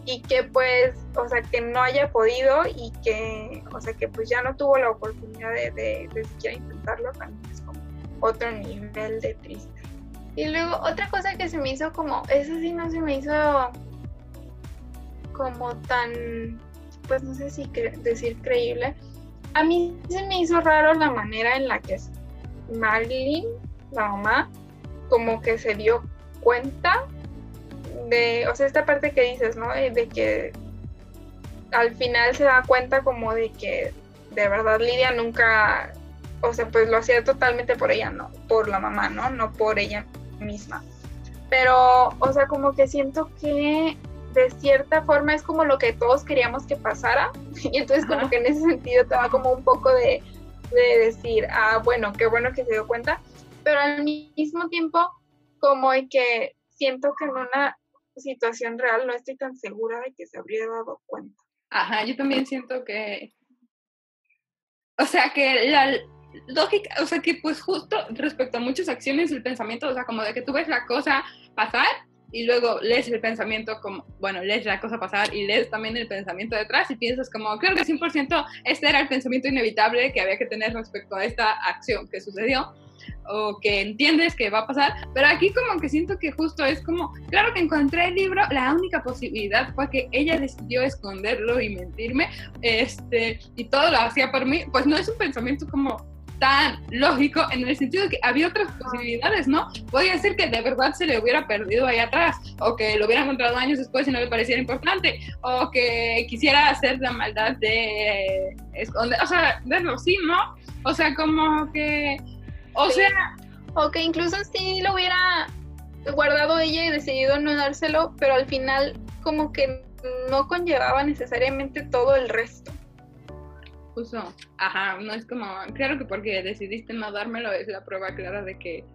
y que pues, o sea, que no haya podido y que, o sea, que pues ya no tuvo la oportunidad de, de, siquiera intentarlo, también es como otro nivel de triste. Y luego otra cosa que se me hizo como, eso sí no se me hizo como tan, pues no sé si decir creíble. A mí se me hizo raro la manera en la que Marilyn, la mamá, como que se dio cuenta de, o sea, esta parte que dices, ¿no? De, que al final se da cuenta como de que de verdad Lidia nunca, o sea, pues lo hacía totalmente por ella, ¿no? Por la mamá, ¿no? No por ella misma. Pero, o sea, como que siento que de cierta forma es como lo que todos queríamos que pasara. Y entonces como que en ese sentido te va como un poco de, de decir, ah, bueno, qué bueno que se dio cuenta. Pero al mismo tiempo como que siento que en una situación real no estoy tan segura de que se habría dado cuenta. Ajá, yo también siento que, o sea, que la lógica, o sea, que pues justo respecto a muchas acciones el pensamiento, o sea, como de que tú ves la cosa pasar y luego lees el pensamiento como, bueno, lees la cosa pasar y lees también el pensamiento detrás y piensas como, creo que 100% este era el pensamiento inevitable que había que tener respecto a esta acción que sucedió o que entiendes que va a pasar, pero aquí como que siento que justo es como, claro que encontré el libro, la única posibilidad fue que ella decidió esconderlo y mentirme, este, y todo lo hacía por mí, pues no es un pensamiento como tan lógico en el sentido de que había otras posibilidades, ¿no? Podría ser que de verdad se le hubiera perdido ahí atrás, o que lo hubiera encontrado años después y no le pareciera importante, o que quisiera hacer la maldad de esconder, o sea, de sí, ¿no? O sea, como que o sea. O que incluso si lo hubiera guardado ella y decidido no dárselo, pero al final como que no conllevaba necesariamente todo el resto. Justo, ajá, no es como, claro que porque decidiste no dármelo es la prueba clara de que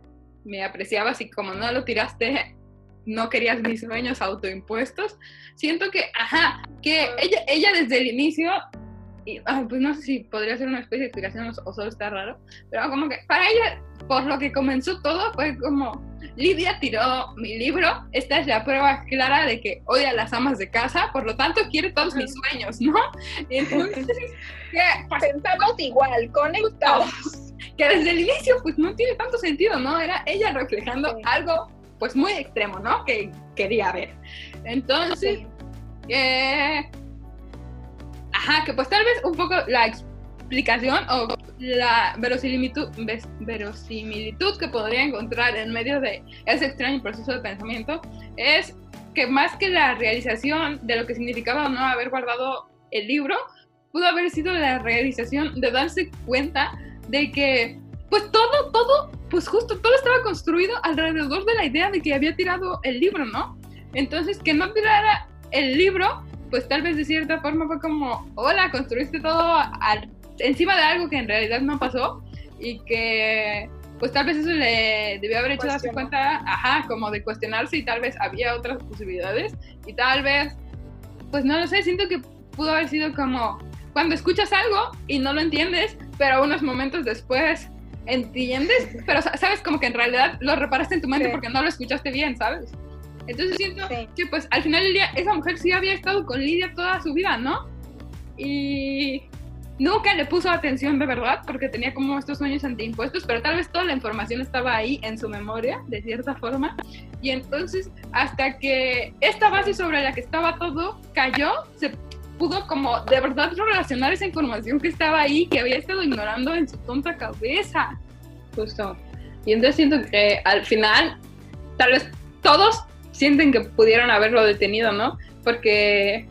me apreciabas y como no lo tiraste, no querías mis sueños autoimpuestos. Siento que, ajá, que ella, ella desde el inicio y pues no sé si podría ser una especie de explicación o, solo está raro, pero como que para ella, por lo que comenzó todo, fue como, Lidia tiró mi libro, esta es la prueba clara de que odia a las amas de casa, por lo tanto quiere todos mis sueños, ¿no? Y entonces, pensamos igual, conectados. Que desde el inicio, pues no tiene tanto sentido, ¿no? Era ella reflejando algo, pues muy extremo, ¿no? Que quería ver. Entonces, eh, Que pues tal vez un poco la explicación o la verosimilitud, verosimilitud que podría encontrar en medio de ese extraño proceso de pensamiento es que más que la realización de lo que significaba no haber guardado el libro, pudo haber sido la realización de darse cuenta de que, pues todo, todo, pues justo todo estaba construido alrededor de la idea de que había tirado el libro, ¿no? Entonces, que no tirara el libro, pues tal vez de cierta forma fue como, hola, construiste todo encima de algo que en realidad no pasó y que pues tal vez eso le debió haber hecho darse cuenta, ajá, como de cuestionarse y tal vez había otras posibilidades y tal vez, pues no lo sé, siento que pudo haber sido como cuando escuchas algo y no lo entiendes, pero unos momentos después entiendes, pero sabes como que en realidad lo reparaste en tu mente porque no lo escuchaste bien, ¿sabes? Entonces siento que pues al final del día esa mujer sí había estado con Lidia toda su vida, ¿no? Y nunca le puso atención de verdad porque tenía como estos sueños antiimpuestos, pero tal vez toda la información estaba ahí en su memoria, de cierta forma. Y entonces, hasta que esta base sobre la que estaba todo cayó, se pudo como de verdad relacionar esa información que estaba ahí, que había estado ignorando en su tonta cabeza. Justo. Y entonces siento que al final, tal vez todos sienten que pudieron haberlo detenido, ¿no? Porque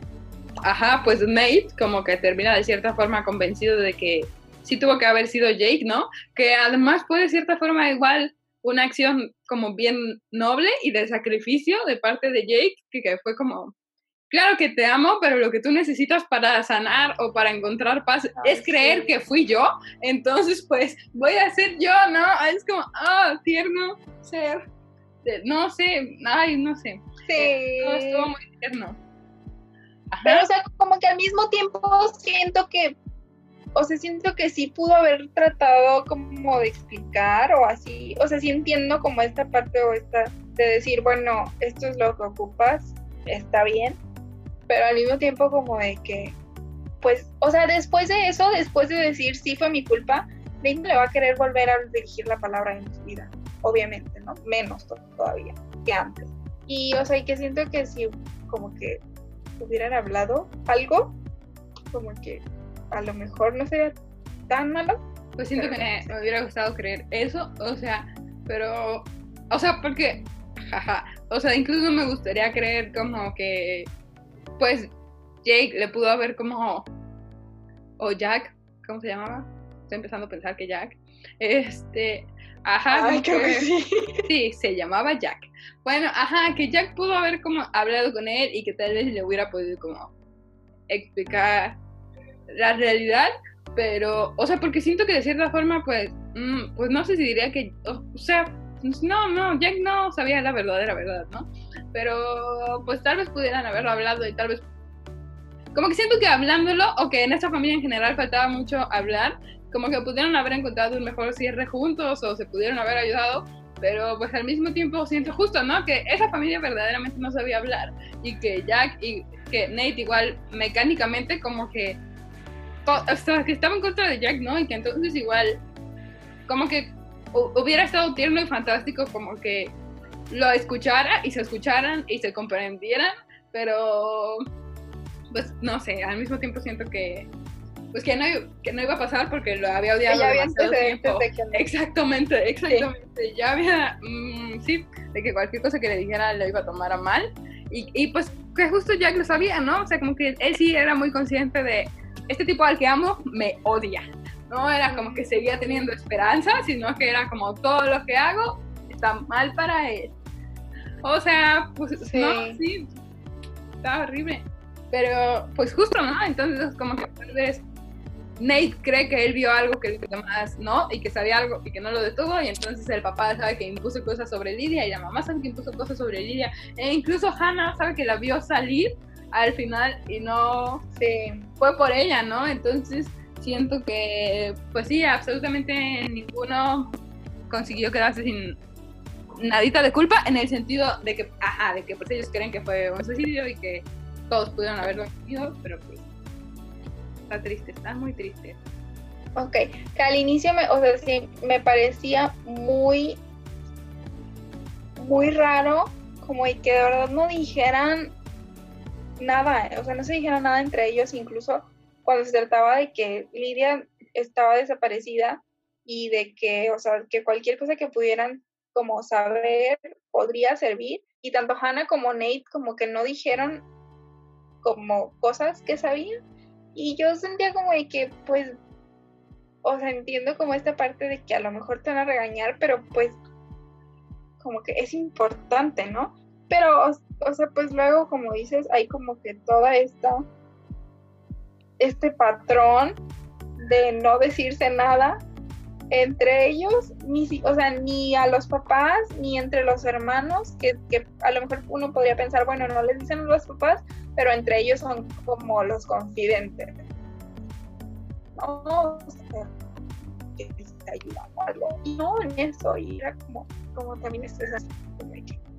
ajá, pues Nate como que termina de cierta forma convencido de que sí tuvo que haber sido Jake, ¿no? Que además fue de cierta forma igual una acción como bien noble y de sacrificio de parte de Jake, que, que fue como, claro que te amo, pero lo que tú necesitas para sanar o para encontrar paz es creer que fui yo, entonces pues voy a ser yo, ¿no? Es como, ah, tierno ser, no sé, ay, no sé. Sí. Todo estuvo muy tierno. Pero, o sea, como que al mismo tiempo siento que, o sea, siento que sí pudo haber tratado como de explicar o así, o sea, sí entiendo como esta parte o esta de decir, bueno, esto es lo que ocupas, está bien, pero al mismo tiempo como de que, pues, o sea, después de eso, después de decir sí fue mi culpa, Nate le va a querer volver a dirigir la palabra en su vida, obviamente, ¿no? Menos todavía que antes. Y, o sea, y que siento que sí, como que hubieran hablado algo, como que a lo mejor no sería tan malo. Pues siento que me, hubiera gustado creer eso, o sea, pero, o sea, porque, jaja, o sea, incluso me gustaría creer como que, pues, Jake le pudo haber como, o Jack, ¿cómo se llamaba? Estoy empezando a pensar que Jack, este, ajá, sí, se llamaba Jack. Bueno, ajá, que Jack pudo haber como hablado con él y que tal vez le hubiera podido como explicar la realidad, pero, o sea, porque siento que de cierta forma, pues, mm, pues no sé si diría que, o, sea, no, no, Jack no sabía la verdadera verdad, ¿no? Pero, pues tal vez pudieran haberlo hablado y tal vez, como que siento que hablándolo, o que en esta familia en general faltaba mucho hablar, como que pudieron haber encontrado un mejor cierre juntos o se pudieron haber ayudado, pero pues al mismo tiempo siento justo, ¿no? Que esa familia verdaderamente no sabía hablar y que Jack y que Nate igual mecánicamente como que, que estaba en contra de Jack, ¿no? Y que entonces igual como que hubiera estado tierno y fantástico como que lo escuchara y se escucharan y se comprendieran, pero pues no sé, al mismo tiempo siento que pues que no, que no iba a pasar porque lo había odiado ya demasiado tiempo. Exactamente, exactamente. Ya había, mm, sí, de que cualquier cosa que le dijera lo iba a tomar a mal. Y, y, pues que justo Jack lo sabía, ¿no? O sea, como que él sí era muy consciente de este tipo al que amo me odia. No era como que seguía teniendo esperanza, sino que era como todo lo que hago está mal para él. O sea, pues no, sí, está horrible. Pero pues justo, ¿no? Entonces como que vez Nate cree que él vio algo que los demás no, y que sabía algo y que no lo detuvo, y entonces el papá sabe que impuso cosas sobre Lidia, y la mamá sabe que impuso cosas sobre Lidia, e incluso Hannah sabe que la vio salir al final y no fue por ella, ¿no? Entonces siento que, pues sí, absolutamente ninguno consiguió quedarse sin nadita de culpa, en el sentido de que, ajá, de que pues ellos creen que fue un suicidio y que todos pudieron haberlo vivido, pero pues está triste, está muy triste. Ok, que al inicio me, o sea, sí, me parecía muy, muy raro, como que de verdad no dijeran nada, o sea, no se dijeron nada entre ellos, incluso cuando se trataba de que Lidia estaba desaparecida y de que, o sea, que cualquier cosa que pudieran como saber podría servir, y tanto Hannah como Nate como que no dijeron como cosas que sabían Y yo sentía como de que, pues, o sea, entiendo como esta parte de que a lo mejor te van a regañar, pero pues, como que es importante, ¿no? Pero, o, sea, pues luego, como dices, hay como que toda esta, este patrón de no decirse nada entre ellos, ni, o sea, ni a los papás, ni entre los hermanos, que, que, a lo mejor uno podría pensar, bueno, no les dicen los papás, pero entre ellos son como los confidentes. No, o sea, que se ayuda o algo. Y no en eso, y era como, como también estresante,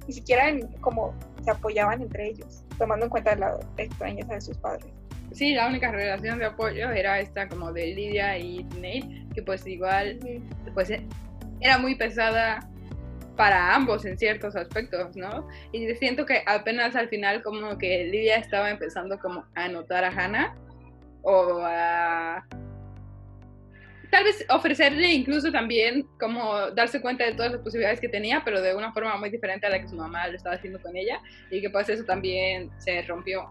ni siquiera como se apoyaban entre ellos, tomando en cuenta la extrañeza de sus padres sí, la única relación de apoyo era esta como de Lidia y Nate, que pues igual, pues era muy pesada para ambos en ciertos aspectos, ¿no? Y siento que apenas al final como que Lidia estaba empezando como a notar a Hannah o a tal vez ofrecerle incluso también como darse cuenta de todas las posibilidades que tenía, pero de una forma muy diferente a la que su mamá lo estaba haciendo con ella y que pues eso también se rompió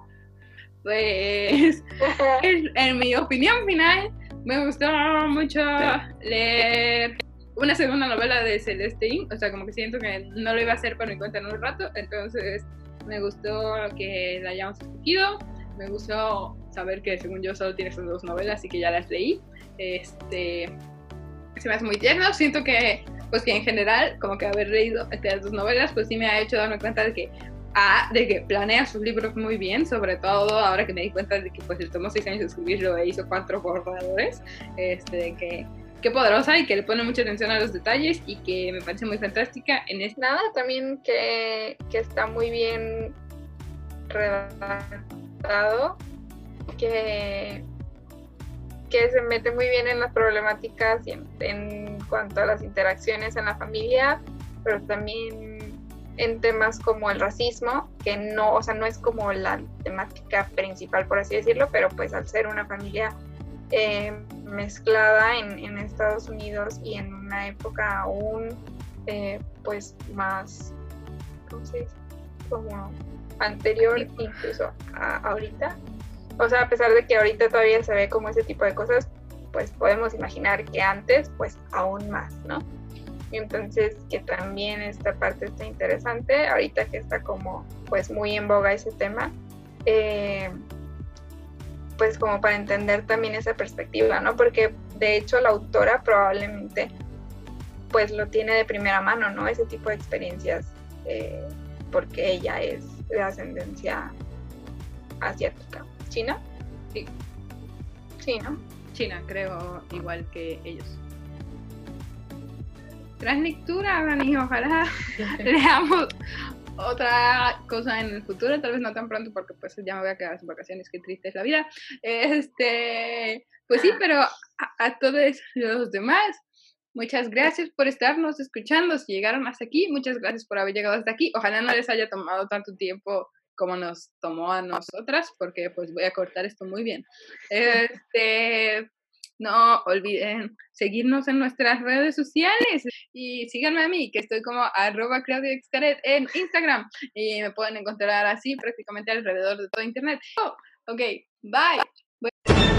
pues en, mi opinión final me gustó mucho leer una segunda novela de Celestine, o sea, como que siento que no lo iba a hacer por mi cuenta en un rato, entonces me gustó que la hayamos escogido, me gustó saber que según yo solo tiene esas dos novelas y que ya las leí, este, se me hace muy tierno, siento que pues que en general, como que haber leído estas dos novelas, pues sí me ha hecho darme cuenta de que a, de que planea sus libros muy bien, sobre todo ahora que me di cuenta de que pues le tomó seis años escribirlo e hizo cuatro borradores, este, que qué poderosa y que le pone mucha atención a los detalles y que me parece muy fantástica en este. Nada, también que, que está muy bien redactado, que, que se mete muy bien en las problemáticas y en, en cuanto a las interacciones en la familia, pero también en temas como el racismo, que no, o sea, no es como la temática principal, por así decirlo, pero pues al ser una familia eh, mezclada en, Estados Unidos y en una época aún eh, pues más, ¿cómo se dice? Como anterior incluso a ahorita. O sea, a pesar de que ahorita todavía se ve como ese tipo de cosas, pues podemos imaginar que antes, pues aún más, ¿no? Entonces, que también esta parte está interesante, ahorita que está como pues muy en boga ese tema, eh, pues como para entender también esa perspectiva, ¿no? Porque de hecho la autora probablemente pues lo tiene de primera mano, ¿no? Ese tipo de experiencias, eh, porque ella es de ascendencia asiática. ¿China? Sí. Sí, ¿no? China, creo, igual que ellos tras lectura, Dani, ojalá leamos otra cosa en el futuro, tal vez no tan pronto porque pues ya me voy a quedar sin vacaciones, qué triste es la vida. Este, pues sí, pero a, todos los demás, muchas gracias por estarnos escuchando, si llegaron hasta aquí, muchas gracias por haber llegado hasta aquí. Ojalá no les haya tomado tanto tiempo como nos tomó a nosotras, porque pues voy a cortar esto muy bien. Este, no olviden seguirnos en nuestras redes sociales y síganme a mí, que estoy como arroba Claudia en Instagram y me pueden encontrar así prácticamente alrededor de todo Internet. Oh, ok, bye.